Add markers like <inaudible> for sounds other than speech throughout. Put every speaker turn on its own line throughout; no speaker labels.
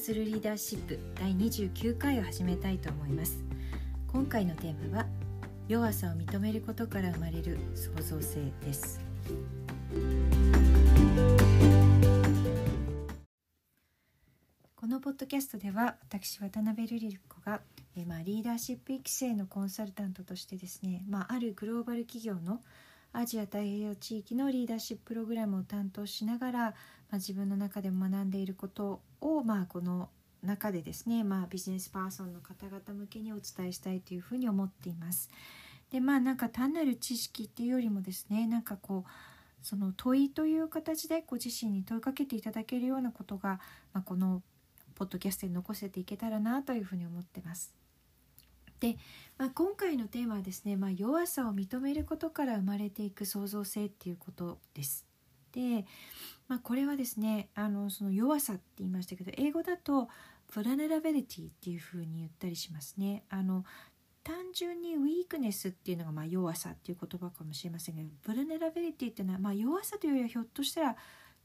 するリーダーシップ第29回を始めたいと思います。今回のテーマは弱さを認めることから生まれる創造性です。このポッドキャストでは私渡辺瑠璃子がえまあ、リーダーシップ育成のコンサルタントとしてですね、まあ、あるグローバル企業のアジア太平洋地域のリーダーシッププログラムを担当しながら、まあ、自分の中でも学んでいることを、まあ、この中でですね、まあ、ビジネスパーソンの方々向けにお伝えしたいというふうに思っています。でまあなんか単なる知識っていうよりもですねなんかこうその問いという形でご自身に問いかけていただけるようなことが、まあ、このポッドキャストに残せていけたらなというふうに思ってます。で、まあ、今回のテーマはですね、まあ、弱さを認めることから生まれていく創造性っていうことです。で、まあ、これはですねあのその弱さって言いましたけど英語だとプラネラベリティっていうふうに言ったりしますね。あの単純にウィークネスっていうのがまあ弱さっていう言葉かもしれませんけどブルネラビリティっていうのはまあ弱さというよりはひょっとしたら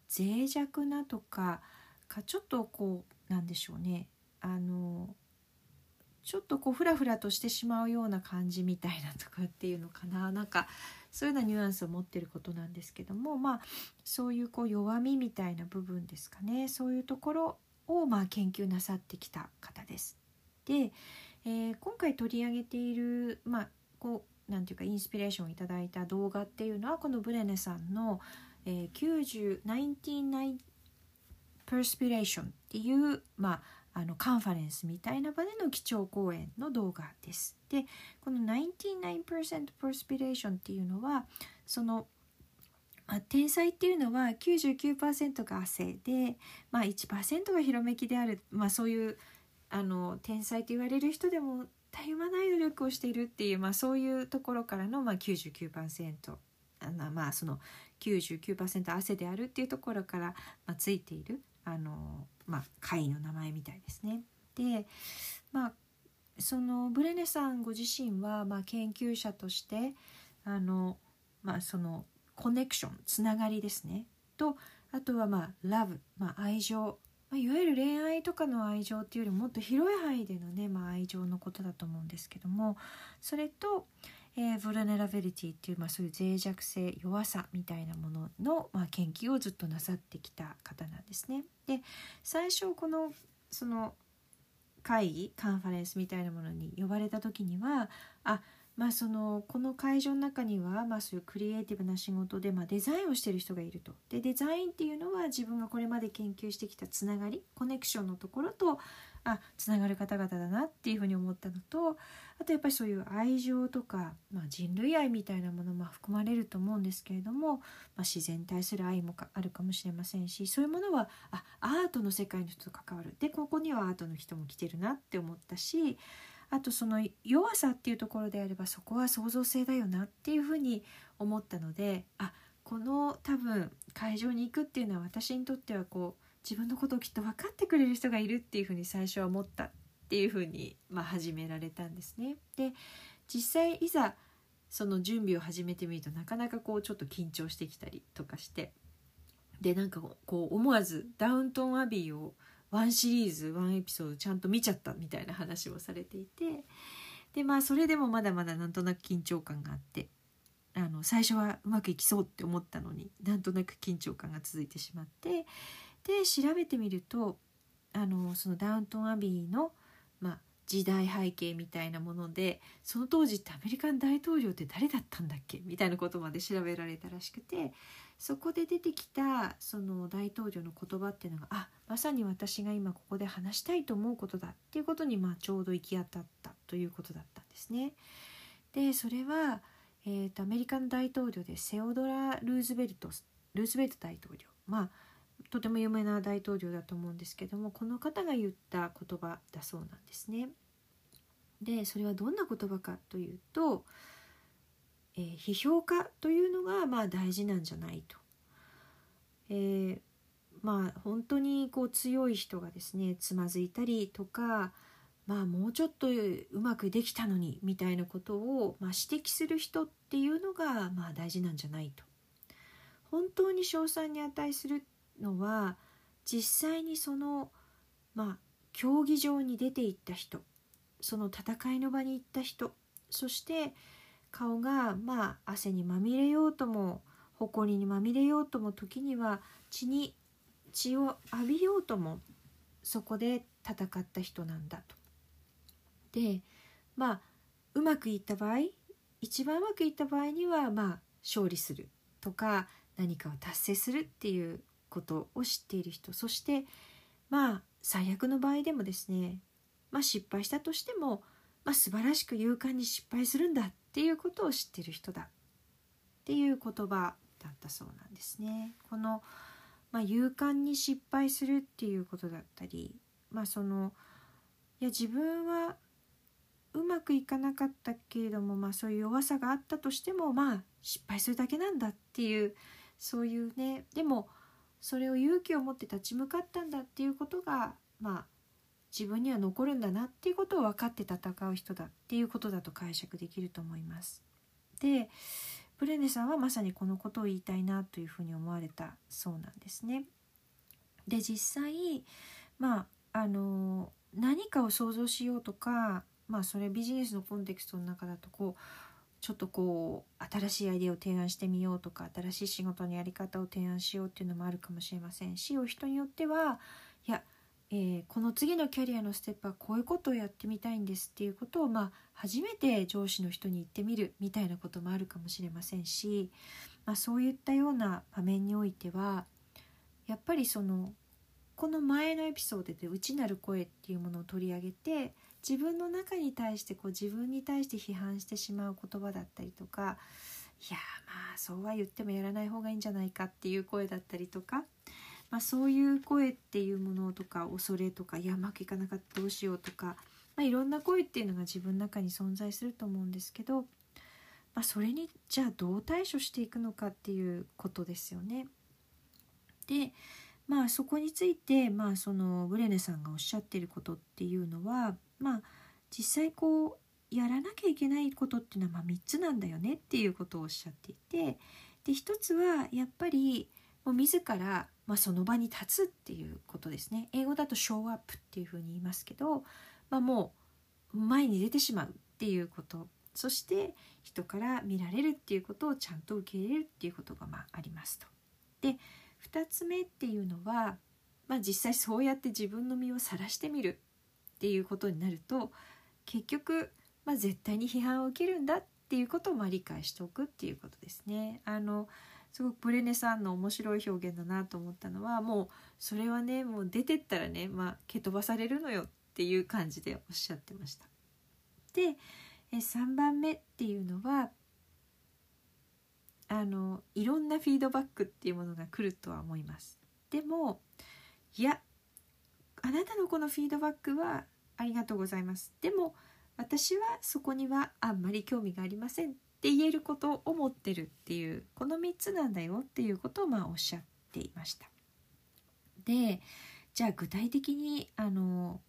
脆弱なとかかちょっとこうなんでしょうねあのちょっとこうフラフラとしてしまうような感じみたいなとかっていうのかな。<laughs> なんかそういうようなニュアンスを持ってることなんですけども。まあそういうこう弱みみたいな部分ですかね。そういうところをまあ研究なさってきた方です。で、えー、今回取り上げているまあこうなんていうかインスピレーションをいただいた動画っていうのはこのブレネさんの、えー、90 99 Perspiration っていう、まあ、あのカンファレンスみたいな場での基調講演の動画です。でこの99% perspiration っていうのはそのまあ、天才っていうのは99%が汗で、まあ、1%がひらめきである、まあ、そういうあの天才と言われる人でもたゆまない努力をしているっていう、まあ、そういうところからの、まあ99%あのまあその99%汗であるっていうところから、まあ、ついている。あのまあ、会の名前みたいですね。でまあそのブレネさんご自身は、まあ、研究者としてあの、まあ、そのコネクションつながりですねとあとはまあラブ、まあ、愛情、まあ、いわゆる恋愛とかの愛情っていうよりもっと広い範囲でのね、まあ、愛情のことだと思うんですけどもそれと、えー、ブルネラビリティっていう、まあ、そういう脆弱性弱さみたいなものの、まあ、研究をずっとなさってきた方なんですね。で最初このその会議カンファレンスみたいなものに呼ばれた時にはあまあそのこの会場の中には、まあ、そういうクリエイティブな仕事で、まあ、デザインをしてる人がいると。でデザインっていうのは自分がこれまで研究してきたつながりコネクションのところとあつながる方々だなっていうふうに思ったのとあとやっぱりそういう愛情とか、まあ、人類愛みたいなものも含まれると思うんですけれども、まあ、自然に対する愛もあるかもしれませんしそういうものはあアートの世界の人と関わる。でここにはアートの人も来てるなって思ったしあとその弱さっていうところであればそこは創造性だよなっていうふうに思ったのであこの多分会場に行くっていうのは私にとってはこう自分のことをきっと分かってくれる人がいるっていうふうに最初は思ったっていうふうに、まあ、始められたんですね。で実際いざその準備を始めてみるとなかなかこうちょっと緊張してきたりとかしてでなんかこう思わずダウントンアビーをワンシリーズワンエピソードちゃんと見ちゃったみたいな話をされていてでまあそれでもまだまだなんとなく緊張感があってあの最初はうまくいきそうって思ったのになんとなく緊張感が続いてしまってで調べてみるとあのそのダウントンアビーの、まあ、時代背景みたいなものでその当時ってアメリカン大統領って誰だったんだっけ？みたいなことまで調べられたらしくてそこで出てきたその大統領の言葉っていうのがあまさに私が今ここで話したいと思うことだっていうことにまあちょうど行き当たったということだったんですね。でそれは、えーと、アメリカの大統領でセオドラ・ルーズベルトルーズベルト大統領まあとても有名な大統領だと思うんですけどもこの方が言った言葉だそうなんですね。でそれはどんな言葉かというと、えー、批評家というのがまあ大事なんじゃないと。えー、まあ本当にこう強い人がですねつまずいたりとかまあもうちょっとうまくできたのにみたいなことを、まあ、指摘する人っていうのがまあ大事なんじゃないと。本当に賞賛に値するのは実際にそのまあ競技場に出て行った人その戦いの場に行った人そして顔がまあ汗にまみれようとも埃にまみれようとも時には血に血を浴びようともそこで戦った人なんだと。でまあうまくいった場合一番うまくいった場合にはまあ勝利するとか何かを達成するっていうことを知っている人そしてまあ最悪の場合でもですね、まあ、失敗したとしても、まあ、素晴らしく勇敢に失敗するんだっていうことを知っている人だっていう言葉だったそうなんですね。この、まあ、勇敢に失敗するっていうことだったり、まあ、そのいや自分はうまくいかなかったけれども、まあ、そういう弱さがあったとしてもまあ失敗するだけなんだっていうそういうねでもそれを勇気を持って立ち向かったんだっていうことがまあ自分には残るんだなっていうことを分かって戦う人だっていうことだと解釈できると思います。でブレネさんはまさにこのことを言いたいなというふうに思われたそうなんですね。で実際まああの何かを想像しようとかまあそれビジネスのコンテクストの中だとこうちょっとこう新しいアイデアを提案してみようとか新しい仕事のやり方を提案しようっていうのもあるかもしれませんしお人によってはいや、えー、この次のキャリアのステップはこういうことをやってみたいんですっていうことをまあ初めて上司の人に言ってみるみたいなこともあるかもしれませんし、まあ、そういったような場面においてはやっぱりそのこの前のエピソードで内なる声っていうものを取り上げて自分の中に対してこう自分に対して批判してしまう言葉だったりとかいやまあそうは言ってもやらない方がいいんじゃないかっていう声だったりとか、まあ、そういう声っていうものとか恐れとかいやうまくいかなかったどうしようとか、まあ、いろんな声っていうのが自分の中に存在すると思うんですけど、まあ、それにじゃあどう対処していくのかっていうことですよね。でまあそこについて、まあ、そのブレネさんがおっしゃってることっていうのはまあ実際こうやらなきゃいけないことっていうのはま3つなんだよねっていうことをおっしゃっていてで1つはやっぱりもう自ら、まあ、その場に立つっていうことですね。英語だとショーアップっていうふうに言いますけど、まあ、もう前に出てしまうっていうこと。そして人から見られるっていうことをちゃんと受け入れるっていうことがまあありますと。で2つ目っていうのは、まあ、実際そうやって自分の身を晒してみる。っていうことになると結局、まあ、絶対に批判を受けるんだっていうことをまあ理解しておくっていうことですね。あのすごくブレネさんの面白い表現だなと思ったのはもうそれはねもう出てったらね、まあ、蹴飛ばされるのよっていう感じでおっしゃってました。で3番目っていうのはあのいろんなフィードバックっていうものが来るとは思います。でもいやあなたのこのフィードバックはありがとうございます。でも私はそこにはあんまり興味がありませんって言えることを思ってるっていうこの3つなんだよっていうことをまあおっしゃっていました。でじゃあ具体的にあの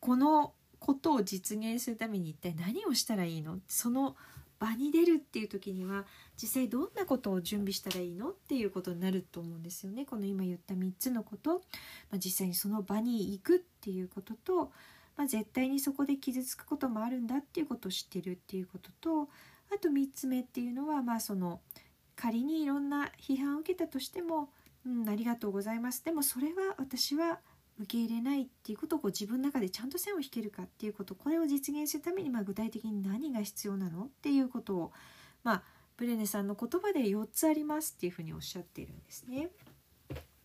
このことを実現するために一体何をしたらいいの？その場に出るっていう時には実際どんなことを準備したらいいのっていうことになると思うんですよね。この今言った3つのこと、まあ、実際にその場に行くっていうことと、まあ、絶対にそこで傷つくこともあるんだっていうことを知ってるっていうこととあと3つ目っていうのはまあその仮にいろんな批判を受けたとしても「うん、ありがとうございます」でもそれは私は受け入れないっていうことをこう自分の中でちゃんと線を引けるかっていうことこれを実現するためにまあ具体的に何が必要なの？っていうことをまあブレネさんの言葉で4つありますっていうふうにおっしゃっているんですね。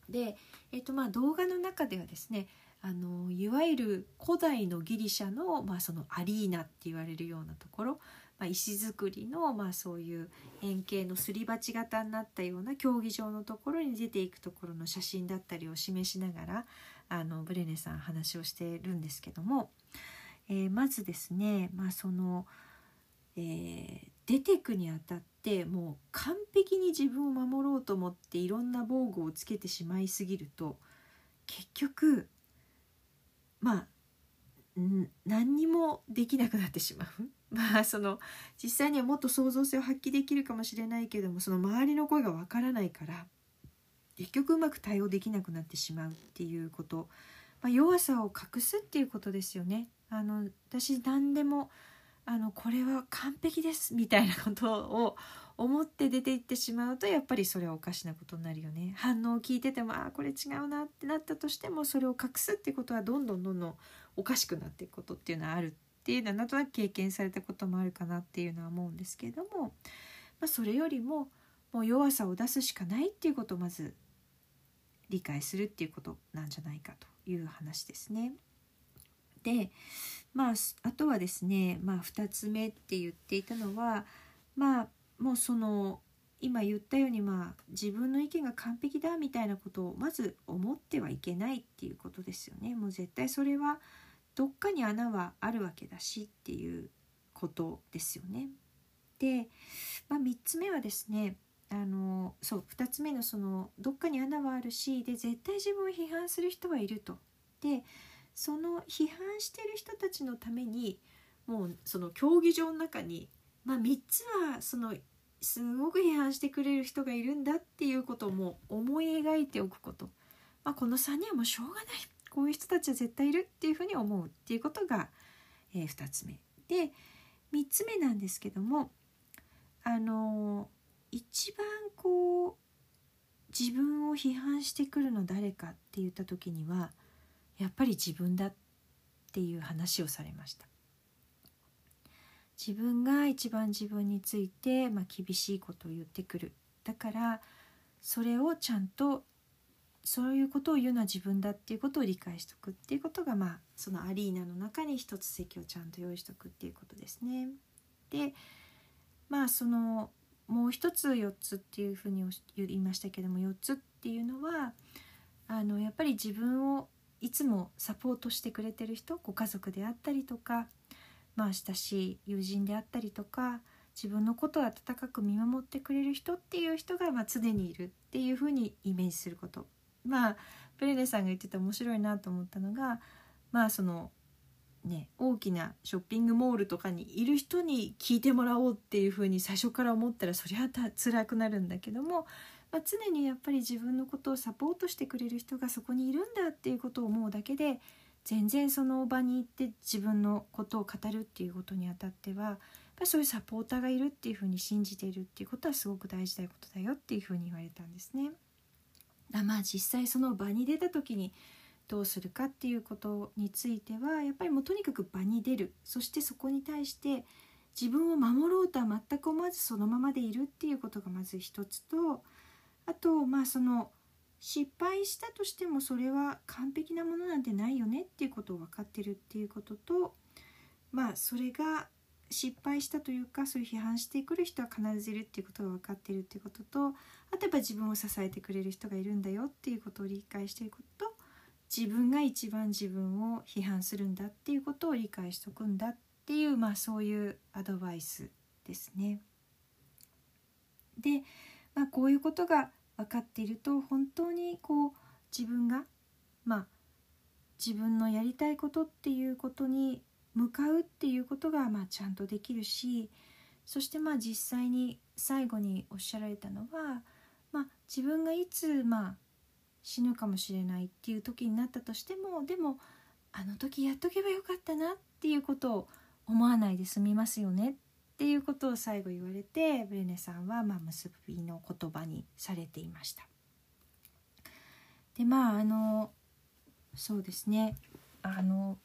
で、えっとまあ、動画の中ではですねあのいわゆる古代のギリシャの,、まあそのアリーナって言われるようなところ、まあ、石造りの、まあ、そういう円形のすり鉢型になったような競技場のところに出ていくところの写真だったりを示しながらあのブレネさん話をしてるんですけども、えー、まずですね、まあ、その、えー、出てくにあたってもう完璧に自分を守ろうと思っていろんな防具をつけてしまいすぎると結局まあ何にもできなくなってしまう。<laughs> まあその実際にはもっと創造性を発揮できるかもしれないけどもその周りの声がわからないから結局うまく対応できなくなってしまうっていうこと、まあ、弱さを隠すっていうことですよね。あの私何でもあのこれは完璧ですみたいなことを思って出ていってしまうとやっぱりそれはおかしなことになるよね反応を聞いててもああこれ違うなってなったとしてもそれを隠すってことはどんどんどんどんおかしくなっていくことっていうのはあるっていうのはなんとなく経験されたこともあるかなっていうのは思うんですけれども、まあ、それよりももう弱さを出すしかないっていうことをまず理解するっていうことなんじゃないかという話ですね。でまああとはですね、まあ、2つ目って言っていたのはまあもうその今言ったようにまあ自分の意見が完璧だみたいなことをまず思ってはいけないっていうことですよね。もう絶対それはどっかに穴はあるわけだしっていうことですよね。で、まあ、3つ目はですねあのそう2つ目のそのどっかに穴はあるしで絶対自分を批判する人はいると。でその批判してる人たちのためにもうその競技場の中に、まあ、3つはそのすごく批判してくれる人がいるんだっていうことをもう思い描いておくこと、まあ、この3人はもうしょうがない。こういう人たちは絶対いるっていうふうに思うっていうことが、えー、2つ目。で3つ目なんですけどもあのー、一番こう自分を批判してくるの誰かって言った時にはやっぱり自分だっていう話をされました自分が一番自分について、まあ、厳しいことを言ってくるだからそれをちゃんとそういうことを言うのは自分だっていうことを理解しておくっていうことがまあそのアリーナの中に一つ席をちゃんと用意しておくっていうことですね。でまあそのもう一つ4つっていうふうに言いましたけども4つっていうのはあのやっぱり自分をいつもサポートしてくれてる人ご家族であったりとかまあ親しい友人であったりとか自分のことを温かく見守ってくれる人っていう人がまあ常にいるっていうふうにイメージすること。まあプレネさんが言ってて面白いなと思ったのがまあそのね大きなショッピングモールとかにいる人に聞いてもらおうっていうふうに最初から思ったらそりゃ辛くなるんだけども、まあ、常にやっぱり自分のことをサポートしてくれる人がそこにいるんだっていうことを思うだけで全然その場に行って自分のことを語るっていうことにあたってはやっぱそういうサポーターがいるっていうふうに信じているっていうことはすごく大事なことだよっていうふうに言われたんですね。まあ実際その場に出た時にどうするかっていうことについてはやっぱりもうとにかく場に出る。そしてそこに対して自分を守ろうとは全く思わずそのままでいるっていうことがまず一つとあとまあその失敗したとしてもそれは完璧なものなんてないよねっていうことを分かってるっていうこととまあそれが失敗したというかそういう批判してくる人は必ずいるっていうことが分かってるっていうこととあとやっぱ自分を支えてくれる人がいるんだよっていうことを理解していること自分が一番自分を批判するんだっていうことを理解しておくんだっていうまあそういうアドバイスですね。で、まあ、こういうことが分かっていると本当にこう自分がまあ自分のやりたいことっていうことに向かうっていうことがまあちゃんとできるしそしてまあ実際に最後におっしゃられたのは、まあ、自分がいつまあ死ぬかもしれないっていう時になったとしてもでもあの時やっとけばよかったなっていうことを思わないで済みますよねっていうことを最後言われてブレネさんはまあ結びの言葉にされていました。でまああのそうですねあの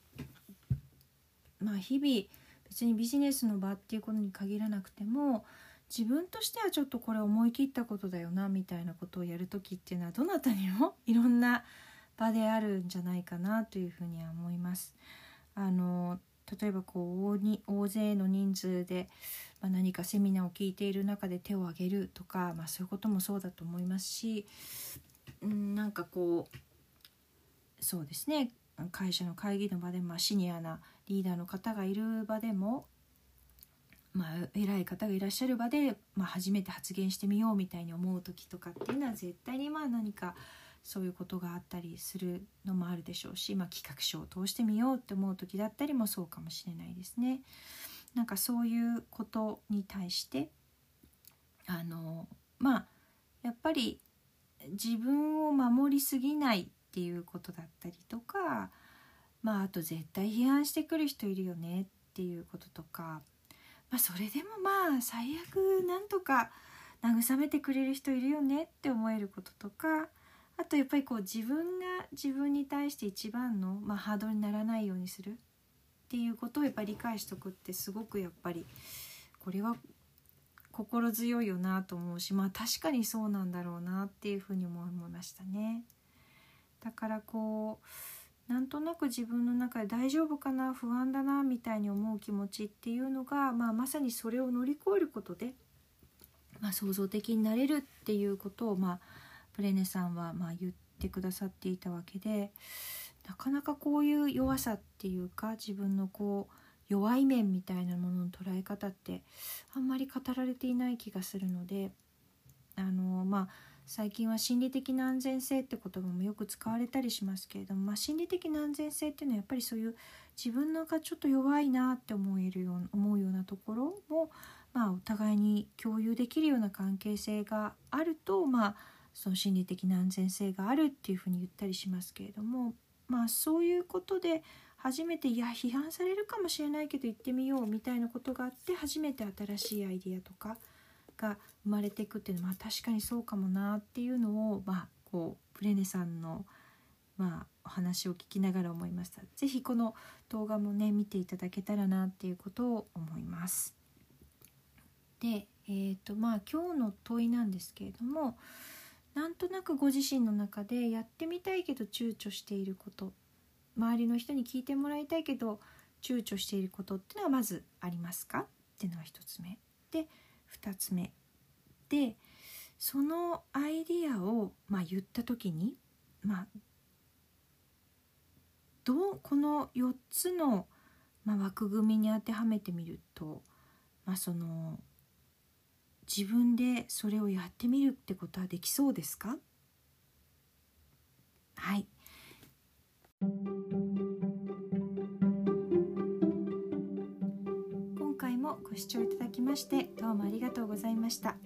まあ日々別にビジネスの場っていうことに限らなくても自分としてはちょっとこれ思い切ったことだよなみたいなことをやる時っていうのはどなたにも <laughs> いろんな場であるんじゃないかなというふうには思います。あの例えばこう大に大勢の人数で、まあ、何かセミナーを聞いている中で手を挙げるとか、まあ、そういうこともそうだと思いますし、ん、なんかこうそうですね会社の会議の場で、まあ、シニアなリーダーの方がいる場でも、まあ、偉い方がいらっしゃる場で、まあ、初めて発言してみようみたいに思う時とかっていうのは絶対にまあ何かそういうことがあったりするのもあるでしょうし、まあ、企画書を通してみようって思う時だったりもそうかもしれないですね。なんかそういうことに対してあのまあやっぱり自分を守りすぎないっていうことだったりとかまああと絶対批判してくる人いるよねっていうこととか、まあ、それでもまあ最悪なんとか慰めてくれる人いるよねって思えることとかあとやっぱりこう自分が自分に対して一番の、まあ、ハードルにならないようにするっていうことをやっぱり理解しとくってすごくやっぱりこれは心強いよなと思うしまあ確かにそうなんだろうなっていうふうに思いましたね。だからこうなんとなく自分の中で大丈夫かな不安だなみたいに思う気持ちっていうのが、まあ、まさにそれを乗り越えることで、まあ、創造的になれるっていうことを、まあ、ブレネさんはまあ言ってくださっていたわけでなかなかこういう弱さっていうか自分のこう弱い面みたいなものの捉え方ってあんまり語られていない気がするのであのまあ最近は心理的な安全性って言葉もよく使われたりしますけれども、まあ、心理的な安全性っていうのはやっぱりそういう自分のがちょっと弱いなって思えるような思うようなところも、まあ、お互いに共有できるような関係性があると、まあ、その心理的な安全性があるっていうふうに言ったりしますけれども、まあ、そういうことで初めていや批判されるかもしれないけど行ってみようみたいなことがあって初めて新しいアイディアとかが生まれていくっていうのは、まあ、確かにそうかもなっていうのを、まあ、こうプレネさんの、まあ、お話を聞きながら思いました。是非この動画もね見ていただけたらなっていうことを思います。で、えーとまあ、今日の問いなんですけれどもなんとなくご自身の中でやってみたいけど躊躇していること周りの人に聞いてもらいたいけど躊躇していることっていうのはまずありますか？っていうのが1つ目で2つ目。でそのアイディアを、まあ、言った時に、まあ、どうこの4つの、まあ、枠組みに当てはめてみると、まあ、その自分でそれをやってみるってことはできそうですか？はい。ご視聴いただきましてどうもありがとうございました、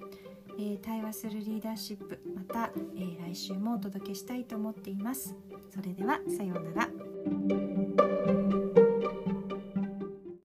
えー、対話するリーダーシップまた、えー、来週もお届けしたいと思っています。それではさようなら。